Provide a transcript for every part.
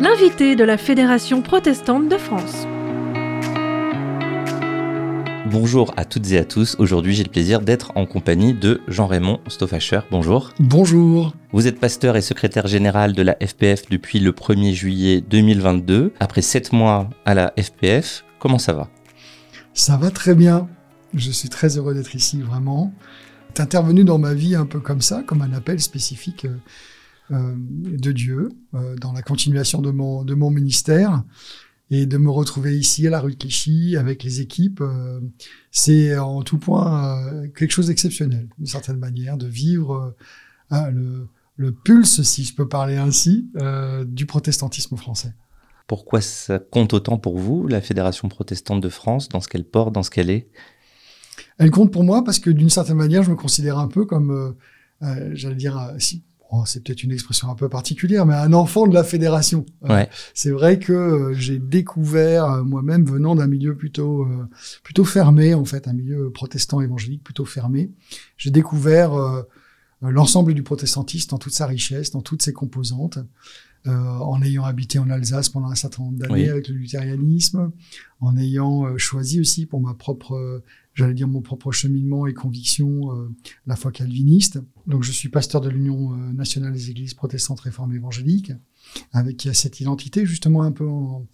L'invité de la Fédération protestante de France. Bonjour à toutes et à tous. Aujourd'hui, j'ai le plaisir d'être en compagnie de Jean-Raymond Stoffacher. Bonjour. Bonjour. Vous êtes pasteur et secrétaire général de la FPF depuis le 1er juillet 2022. Après 7 mois à la FPF, comment ça va? Ça va très bien. Je suis très heureux d'être ici, vraiment. C'est intervenu dans ma vie un peu comme ça, comme un appel spécifique euh, euh, de Dieu, euh, dans la continuation de mon, ministère. Et de me retrouver ici à la rue de Clichy avec les équipes, c'est en tout point quelque chose d'exceptionnel, d'une certaine manière, de vivre le, pulse, si je peux parler ainsi, du protestantisme français. Pourquoi ça compte autant pour vous, la Fédération protestante de France, dans ce qu'elle porte, dans ce qu'elle est? Elle compte pour moi parce que d'une certaine manière, je me considère un peu comme, euh, j'allais dire, si, c'est peut-être une expression un peu particulière, mais un enfant de la fédération. Ouais. c'est vrai que j'ai découvert moi-même venant d'un milieu plutôt plutôt fermé en fait, un milieu protestant évangélique plutôt fermé. J'ai découvert l'ensemble du protestantisme dans toute sa richesse, dans toutes ses composantes. Euh, en ayant habité en Alsace pendant un certain nombre d'années avec le luthérianisme, en ayant euh, choisi aussi pour ma propre, j'allais dire mon propre cheminement et conviction, euh, la foi calviniste. Donc je suis pasteur de l'Union nationale des églises protestantes réformes évangéliques, avec qui a cette identité justement un peu en,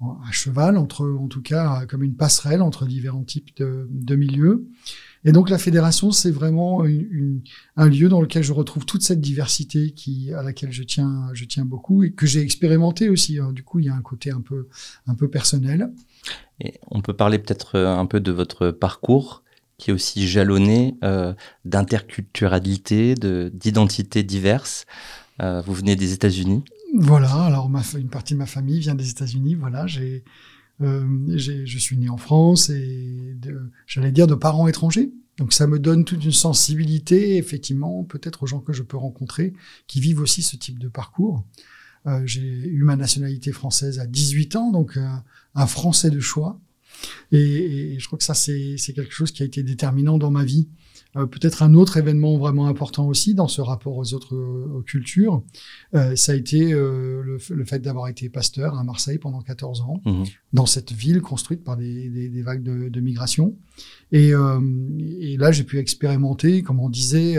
à cheval entre, en tout cas, comme une passerelle entre différents types de, milieux. Et donc la fédération, c'est vraiment un lieu dans lequel je retrouve toute cette diversité qui, à laquelle je tiens, je tiens beaucoup et que j'ai expérimenté aussi. Hein. Du coup, il y a un côté un peu, un peu personnel. Et on peut parler peut-être euh, un peu de votre parcours qui est aussi jalonné euh, d'interculturalité, d'identités diverses. Euh, vous venez des États-Unis. Voilà, alors ma, une partie de ma famille vient des États-Unis. Voilà, j'ai euh, je suis né en France et j'allais dire de parents étrangers. Donc ça me donne toute une sensibilité, effectivement, peut-être aux gens que je peux rencontrer qui vivent aussi ce type de parcours. Euh, j'ai eu ma nationalité française à 18 ans, donc euh, un Français de choix. Et, et je crois que ça, c'est quelque chose qui a été déterminant dans ma vie. Euh, peut-être un autre événement vraiment important aussi dans ce rapport aux autres aux cultures, euh, ça a été euh, le, le, fait d'avoir été pasteur à Marseille pendant 14 ans, mmh. dans cette ville construite par des, des, des vagues de, de, migration. Et, et là, j'ai pu expérimenter, comme on disait,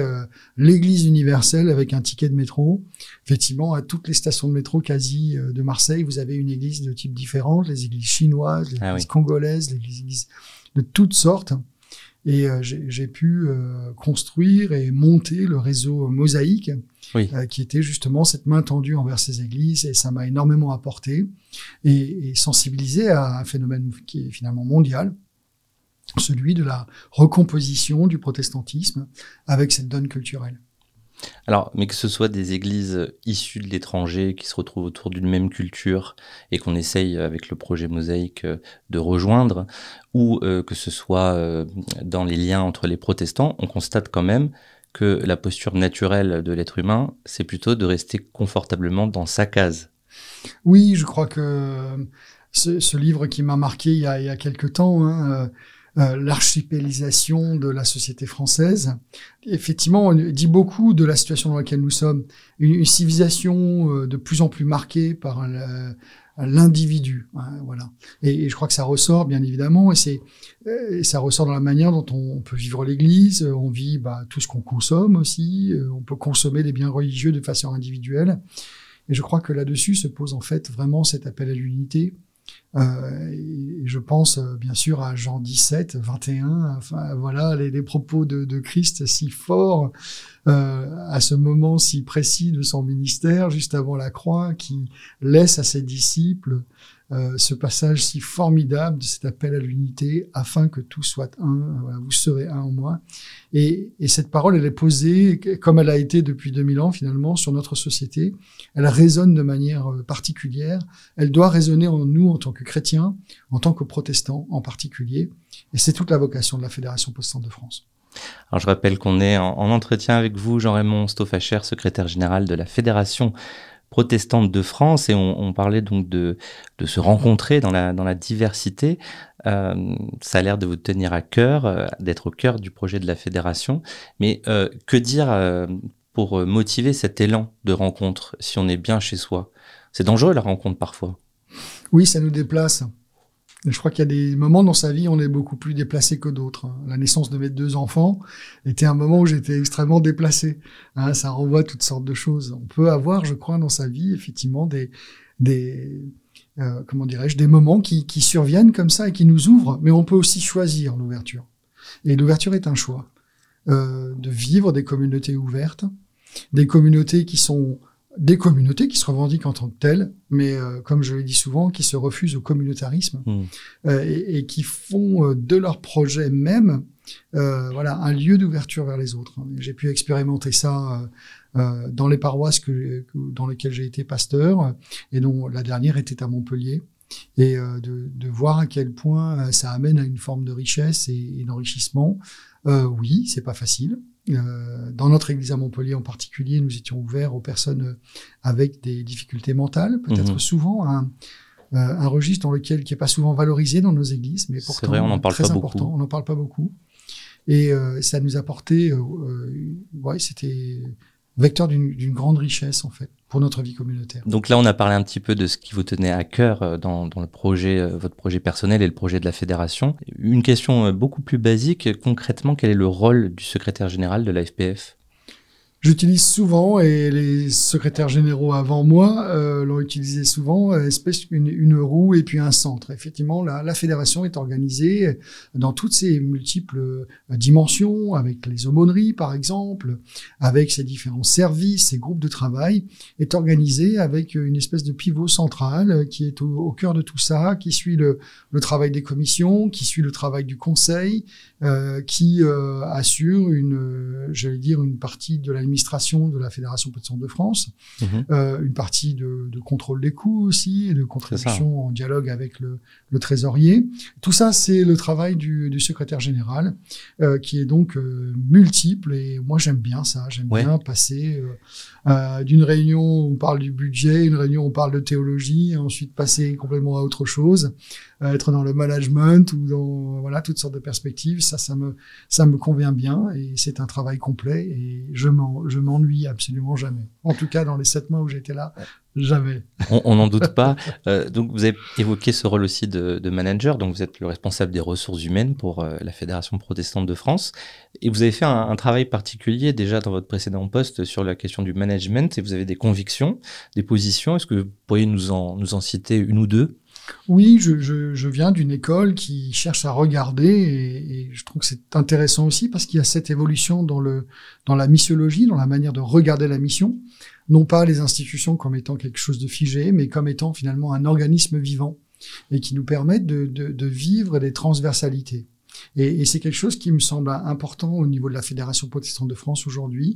l'Église universelle avec un ticket de métro. Effectivement, à toutes les stations de métro quasi de Marseille, vous avez une église de type différent, les églises chinoises, les ah églises oui. congolaises, les églises de toutes sortes. Et euh, j'ai pu euh, construire et monter le réseau Mosaïque, oui. euh, qui était justement cette main tendue envers ces églises, et ça m'a énormément apporté et, et, sensibilisé à un phénomène qui est finalement mondial, celui de la recomposition du protestantisme avec cette donne culturelle. Alors, mais que ce soit des églises issues de l'étranger qui se retrouvent autour d'une même culture et qu'on essaye avec le projet Mosaïque de rejoindre, ou euh, que ce soit euh, dans les liens entre les protestants, on constate quand même que la posture naturelle de l'être humain, c'est plutôt de rester confortablement dans sa case. Oui, je crois que ce, livre qui m'a marqué il y a, il y a quelque temps, hein, euh, l'archipélisation de la société française. Effectivement, on dit beaucoup de la situation dans laquelle nous sommes, une, civilisation euh, de plus en plus marquée par l'individu, hein, voilà. Et, je crois que ça ressort bien évidemment, et c'est ça ressort dans la manière dont on, on peut vivre l'Église. On vit bah, tout ce qu'on consomme aussi. Euh, on peut consommer des biens religieux de façon individuelle. Et je crois que là-dessus se pose en fait vraiment cet appel à l'unité, euh, je pense euh, bien sûr à Jean 17, 21, enfin voilà les, propos de, de, Christ si forts euh, à ce moment si précis de son ministère, juste avant la croix, qui laisse à ses disciples euh, ce passage si formidable de cet appel à l'unité, afin que tout soit un, vous serez un en moi. Et, et, cette parole, elle est posée, comme elle a été depuis 2000 ans finalement, sur notre société. Elle résonne de manière euh, particulière. Elle doit résonner en nous en tant que chrétiens, en tant que protestants en particulier. Et c'est toute la vocation de la Fédération protestante de France. Alors je rappelle qu'on est en, en, entretien avec vous, Jean-Raymond Stoffacher, secrétaire général de la Fédération protestante de France et on, parlait donc de, se rencontrer dans la, dans diversité. Euh, ça a l'air de vous tenir à cœur, euh, d'être au cœur du projet de la fédération. Mais euh, que dire pour motiver cet élan de rencontre si on est bien chez soi? C'est dangereux la rencontre parfois. Oui, ça nous déplace. Je crois qu'il y a des moments dans sa vie où on est beaucoup plus déplacé que d'autres. La naissance de mes deux enfants était un moment où j'étais extrêmement déplacé. Hein, ça renvoie à toutes sortes de choses. On peut avoir, je crois, dans sa vie, effectivement, des, des euh, comment dirais-je, des moments qui, qui surviennent comme ça et qui nous ouvrent. Mais on peut aussi choisir l'ouverture. Et l'ouverture est un choix. Euh, de vivre des communautés ouvertes, des communautés qui sont des communautés qui se revendiquent en tant que telles, mais euh, comme je l'ai dit souvent, qui se refusent au communautarisme hmm. euh, et, et, qui font euh, de leur projet même voilà un lieu d'ouverture vers les autres. J'ai pu expérimenter ça dans les paroisses que, dans lesquelles j'ai été pasteur et dont la dernière était à Montpellier et de, de, voir à quel point ça amène à une forme de richesse et, et d'enrichissement. Oui, c'est pas facile. Euh, dans notre église à Montpellier en particulier, nous étions ouverts aux personnes euh, avec des difficultés mentales, peut-être mhm. souvent un, euh, un registre dans lequel qui est pas souvent valorisé dans nos églises, mais pourtant vrai, on en parle très pas important. Beaucoup. On n'en parle pas beaucoup. Et euh, ça nous apportait, ouais, c'était vecteur d'une grande richesse en fait Donc là, on a parlé un petit peu de ce qui vous tenait à cœur euh, dans, dans le projet, euh, votre projet personnel et le projet de la fédération. Une question euh, beaucoup plus basique, concrètement, quel est le rôle du secrétaire général de la FPF J'utilise souvent, et les secrétaires généraux avant moi euh, l'ont utilisé souvent, euh, espèce une, roue et puis un centre. Effectivement, la, fédération est organisée dans toutes ses multiples euh, dimensions, avec les aumôneries par exemple, avec ses différents services, ses groupes de travail, est organisée avec une espèce de pivot central qui est au, cœur de tout ça, qui suit le, travail des commissions, qui suit le travail du conseil, qui assure une, j'allais dire, une partie de la de la Fédération protestante de France, mmh. euh, une partie de, de, contrôle des coûts aussi, et de contribution en dialogue avec le, le, trésorier. Tout ça, c'est le travail du, du secrétaire général, euh, qui est donc euh, multiple, et moi j'aime bien ça, j'aime ouais. bien passer d'une réunion où on parle du budget, une réunion où on parle de théologie, et ensuite passer complètement à autre chose, être dans le management ou dans voilà toutes sortes de perspectives, ça, ça me, ça me convient bien, et c'est un travail complet, et je m'en je m'ennuie absolument jamais. En tout cas, dans les sept mois où j'étais là, jamais. On n'en doute pas. Euh, donc, vous avez évoqué ce rôle aussi de, de, manager. Donc, vous êtes le responsable des ressources humaines pour euh, la Fédération protestante de France. Et vous avez fait un, un, travail particulier déjà dans votre précédent poste sur la question du management. Et vous avez des convictions, des positions. Est-ce que vous pourriez nous en, nous en citer une ou deux? Oui, je, viens d'une école qui cherche à regarder et, je trouve que c'est intéressant aussi parce qu'il y a cette évolution dans, le, dans la missiologie, dans la manière de regarder la mission. Non pas les institutions comme étant quelque chose de figé, mais comme étant finalement un organisme vivant et qui nous permettent de, vivre des transversalités. Et, c'est quelque chose qui me semble important au niveau de la Fédération protestante de France aujourd'hui.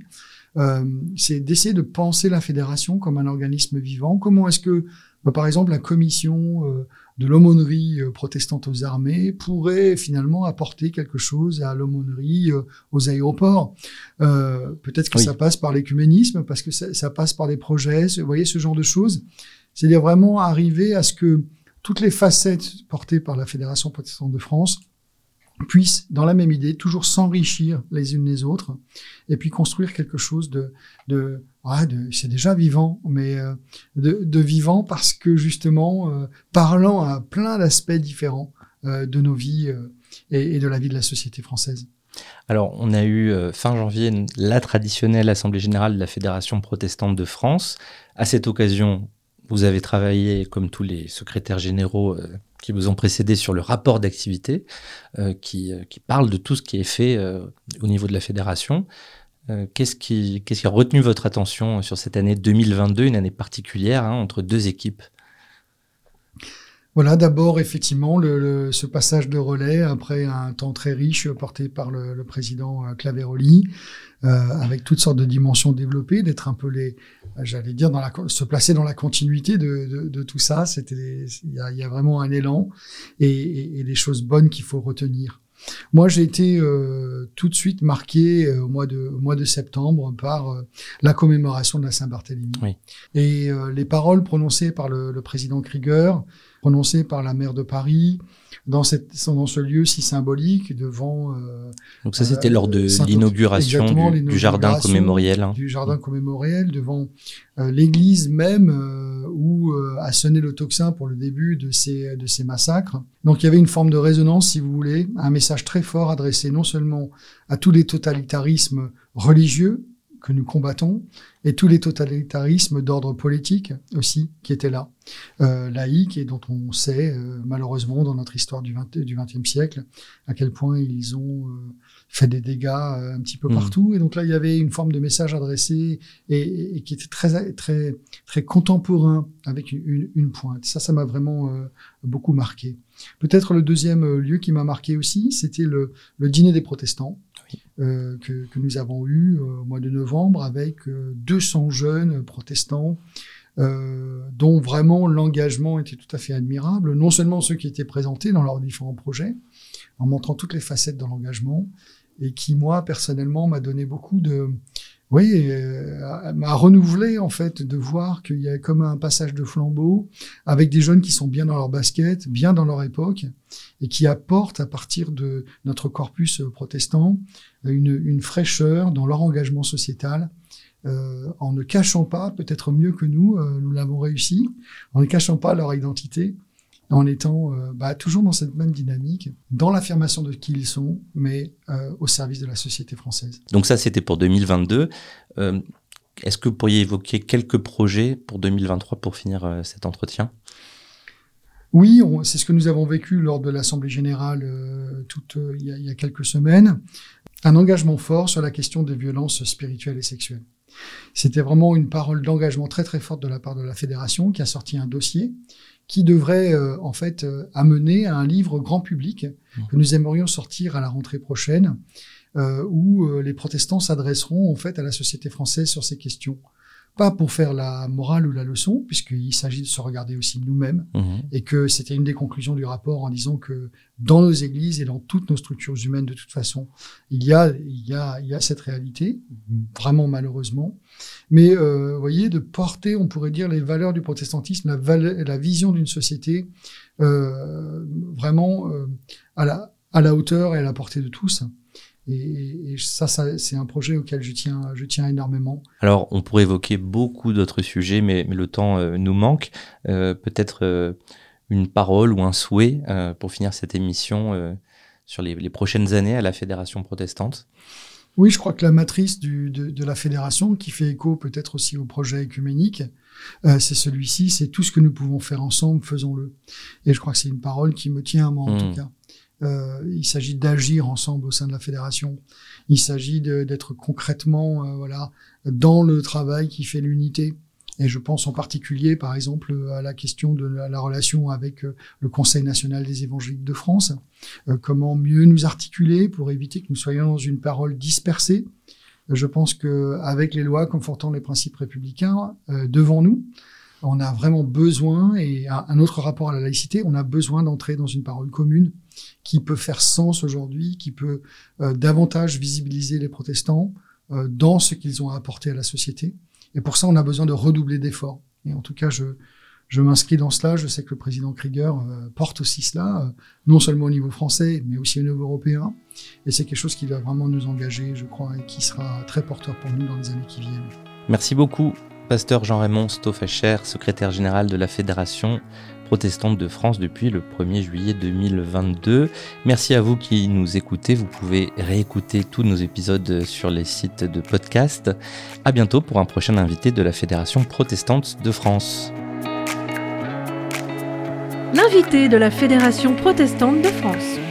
Euh, c'est d'essayer de penser la fédération comme un organisme vivant. Comment est-ce que par exemple, la commission euh, de l'aumônerie euh, protestante aux armées pourrait finalement apporter quelque chose à l'aumônerie euh, aux aéroports. Euh, Peut-être que oui. ça passe par l'écuménisme, parce que ça, ça, passe par des projets, vous voyez, ce genre de choses. C'est-à-dire vraiment arriver à ce que toutes les facettes portées par la Fédération protestante de France puissent, dans la même idée, toujours s'enrichir les unes les autres, et puis construire quelque chose de, de, ouais, de c'est déjà vivant, mais euh, de, vivant parce que justement, euh, parlant à plein d'aspects différents euh, de nos vies et, de la vie de la société française. Alors, on a eu fin janvier la traditionnelle Assemblée générale de la Fédération protestante de France. À cette occasion, vous avez travaillé, comme tous les secrétaires généraux qui vous ont précédé, sur le rapport d'activité euh, qui, euh, qui, parle de tout ce qui est fait euh, au niveau de la fédération. Qu'est-ce qui, qu qui, a retenu votre attention sur cette année 2022, une année particulière hein, entre deux équipes? Voilà, d'abord, effectivement, ce passage de relais après un temps très riche porté par le, le président euh, Claveroli, euh, avec toutes sortes de dimensions développées, d'être un peu les, j'allais dire, dans la, se placer dans la continuité de, tout ça. C'était, il y a, vraiment un élan et, et, et des choses bonnes qu'il faut retenir. Moi, j'ai été euh, tout de suite marqué euh, au mois de au mois de septembre par euh, la commémoration de la Saint-Barthélemy Oui. et les paroles prononcées par le, le, président Krieger, prononcées par la maire de Paris, dans, cette, dans ce lieu si symbolique devant. Euh, Donc ça, c'était lors de l'inauguration du, du, jardin commémoriel. Hein. Du jardin commémoriel devant euh, l'église même euh, où a sonné le tocsin pour le début de ces, de ces massacres. Donc il y avait une forme de résonance, si vous voulez, un message très fort adressé non seulement à tous les totalitarismes religieux, que nous combattons et tous les totalitarismes d'ordre politique aussi qui étaient là, euh, laïcs et dont on sait euh, malheureusement dans notre histoire du XXe siècle à quel point ils ont euh, fait des dégâts un petit peu mmh. partout. Et donc là, il y avait une forme de message adressé et, et qui était très très très contemporain avec une, une pointe. Ça, ça m'a vraiment beaucoup marqué. Peut-être le deuxième lieu qui m'a marqué aussi, c'était le, le dîner des protestants euh, que, nous avons eu euh, au mois de novembre avec 200 euh, jeunes protestants dont vraiment l'engagement était tout à fait admirable, non seulement ceux qui étaient présentés dans leurs différents projets, en montrant toutes les facettes de l'engagement, et qui, moi, personnellement, m'a donné beaucoup de, oui, euh, m'a renouvelé en fait de voir qu'il y a comme un passage de flambeau avec des jeunes qui sont bien dans leur basket, bien dans leur époque, et qui apportent à partir de notre corpus protestant une, une fraîcheur dans leur engagement sociétal, euh, en ne cachant pas, peut-être mieux que nous, euh, nous l'avons réussi, en ne cachant pas leur identité, en étant euh, bah, toujours dans cette même dynamique, dans l'affirmation de qui ils sont, mais euh, au service de la société française. Donc ça, c'était pour 2022. Euh, Est-ce que vous pourriez évoquer quelques projets pour 2023 pour finir cet entretien? Oui, c'est ce que nous avons vécu lors de l'Assemblée générale toute, il, y a, il y a quelques semaines. Un engagement fort sur la question des violences spirituelles et sexuelles. C'était vraiment une parole d'engagement très très forte de la part de la fédération qui a sorti un dossier qui devrait euh, en fait euh, amener à un livre grand public que nous aimerions sortir à la rentrée prochaine, euh, où les protestants s'adresseront en fait à la société française sur ces questions pas pour faire la morale ou la leçon, puisqu'il s'agit de se regarder aussi nous-mêmes, mmh. et que c'était une des conclusions du rapport en disant que dans nos églises et dans toutes nos structures humaines, de toute façon, il y a, il y a, il y a cette réalité, vraiment malheureusement. Mais euh, vous voyez, de porter, on pourrait dire, les valeurs du protestantisme, la, la vision d'une société euh, vraiment euh, à, la, à la hauteur et à la portée de tous. Et, et ça, ça c'est un projet auquel je tiens, je tiens énormément. Alors, on pourrait évoquer beaucoup d'autres sujets, mais, mais, le temps euh, nous manque. Euh, Peut-être euh, une parole ou un souhait pour finir cette émission sur les, les, prochaines années à la Fédération protestante Oui, je crois que la matrice du, de, de, la Fédération, qui fait écho peut-être aussi au projet écuménique, euh, c'est celui-ci, c'est tout ce que nous pouvons faire ensemble, faisons-le. Et je crois que c'est une parole qui me tient à moi, en mmh. tout cas. Euh, il s'agit d'agir ensemble au sein de la fédération. Il s'agit d'être concrètement, euh, voilà, dans le travail qui fait l'unité. Et je pense en particulier, par exemple, à la question de la, la relation avec euh, le Conseil national des évangéliques de France. Euh, comment mieux nous articuler pour éviter que nous soyons dans une parole dispersée? Je pense que avec les lois confortant les principes républicains euh, devant nous, on a vraiment besoin, et un autre rapport à la laïcité, on a besoin d'entrer dans une parole commune qui peut faire sens aujourd'hui, qui peut euh, davantage visibiliser les protestants euh, dans ce qu'ils ont à apporter à la société. Et pour ça, on a besoin de redoubler d'efforts. Et en tout cas, je, je m'inscris dans cela. Je sais que le président Krieger euh, porte aussi cela, non seulement au niveau français, mais aussi au niveau européen. Et c'est quelque chose qui va vraiment nous engager, je crois, et qui sera très porteur pour nous dans les années qui viennent. Merci beaucoup, pasteur Jean-Raymond Stoffacher, secrétaire général de la Fédération protestante de France depuis le 1er juillet 2022. Merci à vous qui nous écoutez. Vous pouvez réécouter tous nos épisodes sur les sites de podcast. À bientôt pour un prochain invité de la Fédération protestante de France. L'invité de la Fédération protestante de France.